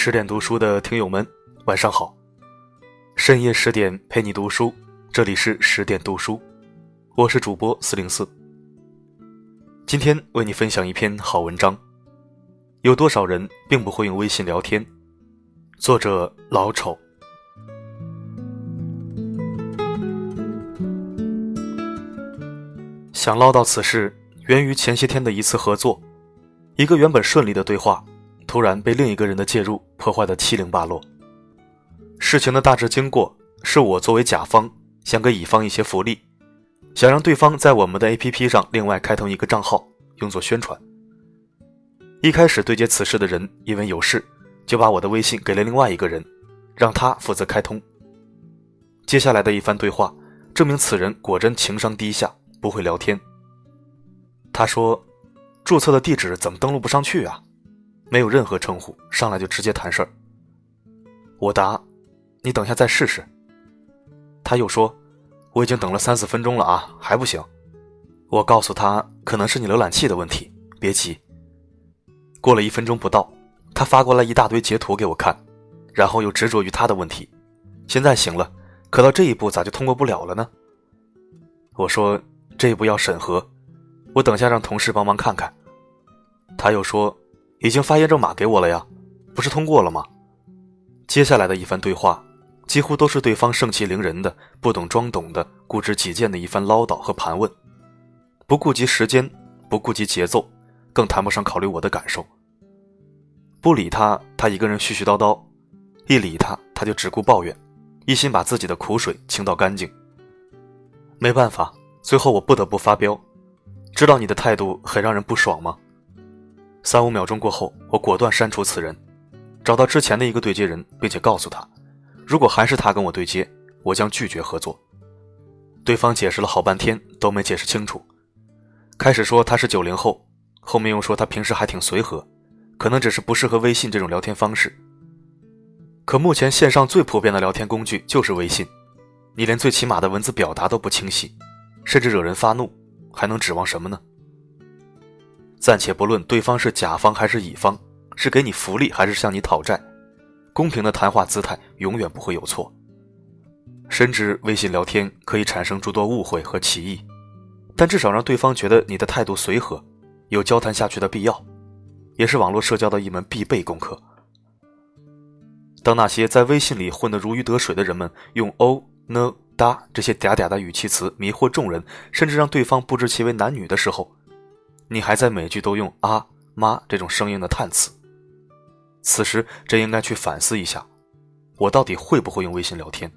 十点读书的听友们，晚上好！深夜十点陪你读书，这里是十点读书，我是主播四零四。今天为你分享一篇好文章，有多少人并不会用微信聊天？作者老丑。想唠叨此事，源于前些天的一次合作，一个原本顺利的对话。突然被另一个人的介入破坏的七零八落。事情的大致经过是我作为甲方想给乙方一些福利，想让对方在我们的 APP 上另外开通一个账号用作宣传。一开始对接此事的人因为有事，就把我的微信给了另外一个人，让他负责开通。接下来的一番对话证明此人果真情商低下，不会聊天。他说：“注册的地址怎么登录不上去啊？”没有任何称呼，上来就直接谈事儿。我答：“你等下再试试。”他又说：“我已经等了三四分钟了啊，还不行。”我告诉他：“可能是你浏览器的问题，别急。”过了一分钟不到，他发过来一大堆截图给我看，然后又执着于他的问题。现在行了，可到这一步咋就通过不了了呢？我说：“这一步要审核，我等下让同事帮忙看看。”他又说。已经发验证码给我了呀，不是通过了吗？接下来的一番对话，几乎都是对方盛气凌人的、不懂装懂的、固执己见的一番唠叨和盘问，不顾及时间，不顾及节奏，更谈不上考虑我的感受。不理他，他一个人絮絮叨叨；一理他，他就只顾抱怨，一心把自己的苦水倾倒干净。没办法，最后我不得不发飙。知道你的态度很让人不爽吗？三五秒钟过后，我果断删除此人，找到之前的一个对接人，并且告诉他，如果还是他跟我对接，我将拒绝合作。对方解释了好半天都没解释清楚，开始说他是九零后，后面又说他平时还挺随和，可能只是不适合微信这种聊天方式。可目前线上最普遍的聊天工具就是微信，你连最起码的文字表达都不清晰，甚至惹人发怒，还能指望什么呢？暂且不论对方是甲方还是乙方，是给你福利还是向你讨债，公平的谈话姿态永远不会有错。深知微信聊天可以产生诸多误会和歧义，但至少让对方觉得你的态度随和，有交谈下去的必要，也是网络社交的一门必备功课。当那些在微信里混得如鱼得水的人们用哦、呢、哒这些嗲嗲的语气词迷惑众人，甚至让对方不知其为男女的时候，你还在每句都用啊妈这种声音的叹词，此时真应该去反思一下，我到底会不会用微信聊天？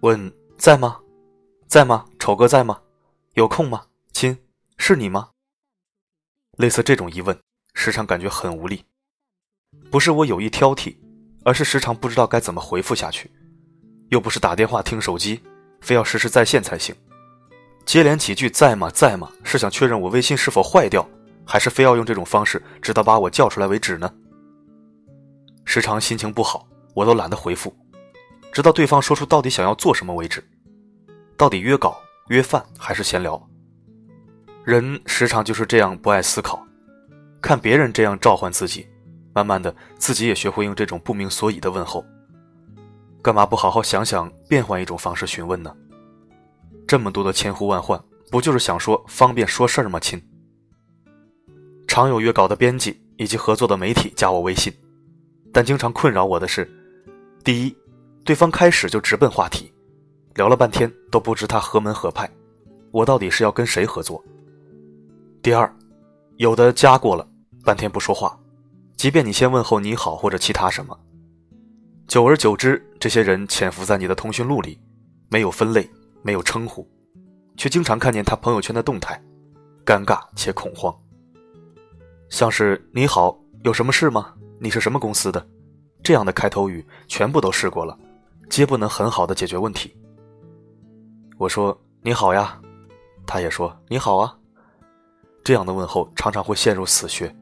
问在吗？在吗？丑哥在吗？有空吗？亲，是你吗？类似这种疑问，时常感觉很无力。不是我有意挑剔，而是时常不知道该怎么回复下去。又不是打电话听手机，非要实时在线才行。接连几句在吗在吗？是想确认我微信是否坏掉，还是非要用这种方式直到把我叫出来为止呢？时常心情不好，我都懒得回复，直到对方说出到底想要做什么为止。到底约稿、约饭还是闲聊？人时常就是这样不爱思考，看别人这样召唤自己，慢慢的自己也学会用这种不明所以的问候。干嘛不好好想想，变换一种方式询问呢？这么多的千呼万唤，不就是想说方便说事儿吗？亲，常有约稿的编辑以及合作的媒体加我微信，但经常困扰我的是：第一，对方开始就直奔话题，聊了半天都不知他何门何派，我到底是要跟谁合作；第二，有的加过了，半天不说话，即便你先问候你好或者其他什么。久而久之，这些人潜伏在你的通讯录里，没有分类，没有称呼，却经常看见他朋友圈的动态，尴尬且恐慌。像是“你好，有什么事吗？你是什么公司的？”这样的开头语全部都试过了，皆不能很好的解决问题。我说“你好呀”，他也说“你好啊”，这样的问候常常会陷入死穴，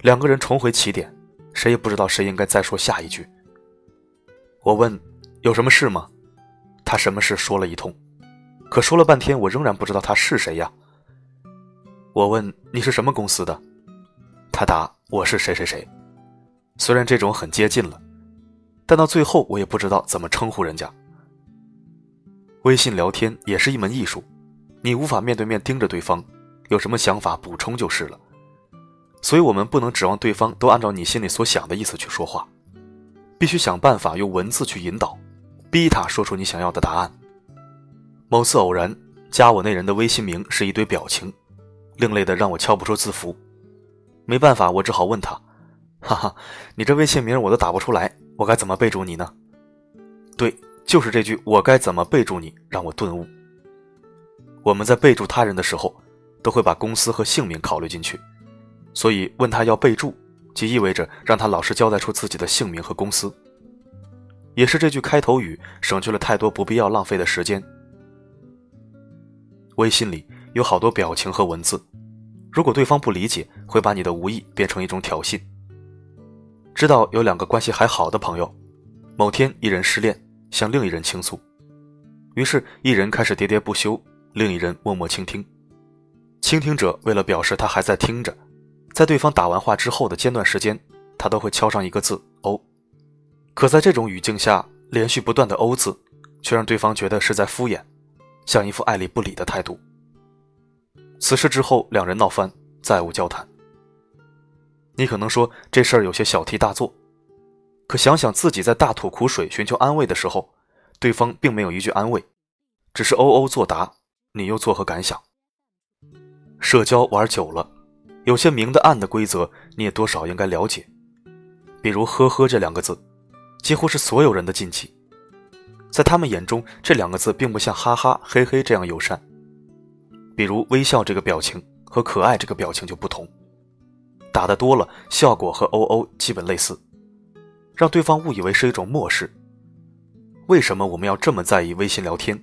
两个人重回起点，谁也不知道谁应该再说下一句。我问：“有什么事吗？”他什么事说了一通，可说了半天，我仍然不知道他是谁呀。我问你是什么公司的，他答我是谁谁谁。虽然这种很接近了，但到最后我也不知道怎么称呼人家。微信聊天也是一门艺术，你无法面对面盯着对方，有什么想法补充就是了。所以我们不能指望对方都按照你心里所想的意思去说话，必须想办法用文字去引导，逼他说出你想要的答案。某次偶然加我那人的微信名是一堆表情，另类的让我敲不出字符。没办法，我只好问他：“哈哈，你这微信名我都打不出来，我该怎么备注你呢？”对，就是这句“我该怎么备注你”让我顿悟。我们在备注他人的时候，都会把公司和姓名考虑进去。所以问他要备注，即意味着让他老实交代出自己的姓名和公司。也是这句开头语省去了太多不必要浪费的时间。微信里有好多表情和文字，如果对方不理解，会把你的无意变成一种挑衅。知道有两个关系还好的朋友，某天一人失恋，向另一人倾诉，于是，一人开始喋喋不休，另一人默默倾听。倾听者为了表示他还在听着。在对方打完话之后的间断时间，他都会敲上一个字“哦”。可在这种语境下，连续不断的“哦”字，却让对方觉得是在敷衍，像一副爱理不理的态度。此事之后，两人闹翻，再无交谈。你可能说这事儿有些小题大做，可想想自己在大吐苦水寻求安慰的时候，对方并没有一句安慰，只是“哦哦”作答，你又作何感想？社交玩久了。有些明的暗的规则，你也多少应该了解。比如“呵呵”这两个字，几乎是所有人的禁忌。在他们眼中，这两个字并不像“哈哈”“嘿嘿”这样友善。比如微笑这个表情和可爱这个表情就不同，打的多了，效果和“哦哦”基本类似，让对方误以为是一种漠视。为什么我们要这么在意微信聊天？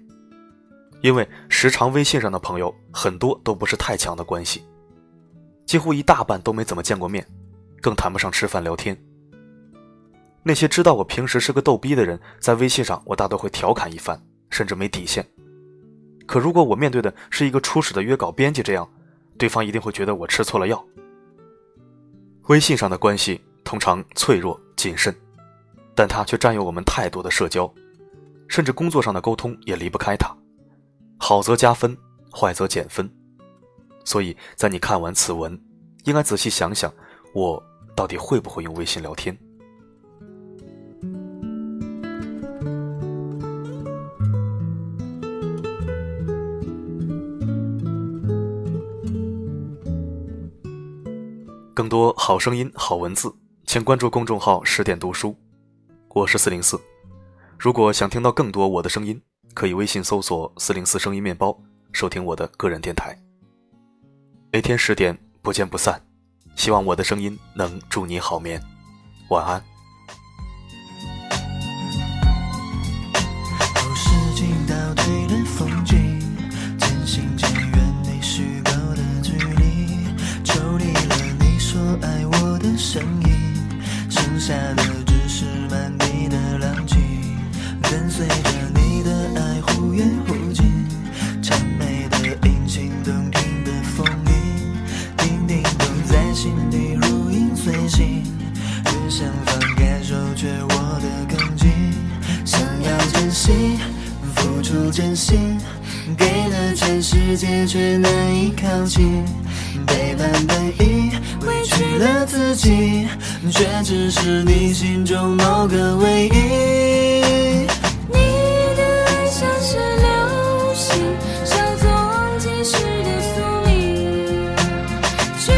因为时常微信上的朋友很多都不是太强的关系。几乎一大半都没怎么见过面，更谈不上吃饭聊天。那些知道我平时是个逗逼的人，在微信上我大多会调侃一番，甚至没底线。可如果我面对的是一个初始的约稿编辑，这样，对方一定会觉得我吃错了药。微信上的关系通常脆弱谨慎，但它却占有我们太多的社交，甚至工作上的沟通也离不开它。好则加分，坏则减分。所以在你看完此文，应该仔细想想，我到底会不会用微信聊天？更多好声音、好文字，请关注公众号“十点读书”，我是四零四。如果想听到更多我的声音，可以微信搜索“四零四声音面包”，收听我的个人电台。每天十点不见不散，希望我的声音能助你好眠，晚安。却难以靠近。背叛本意，委屈了自己，却只是你心中某个唯一。你的爱像是流星，稍纵即逝的宿命。时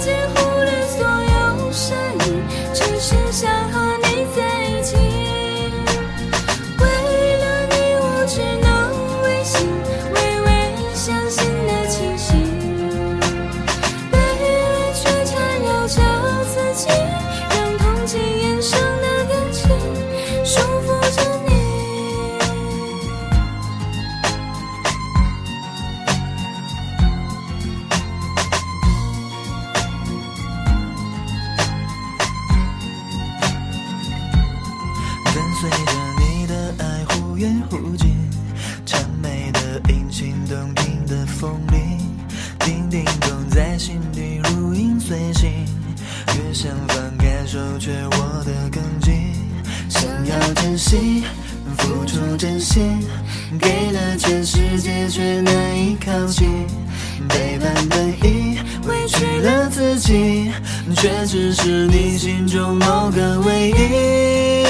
间忽略所有声音，只剩下想放开手，却握得更紧。想要珍惜，付出真心，给了全世界，却难以靠近。背叛本意，委屈了自己，却只是你心中某个唯一。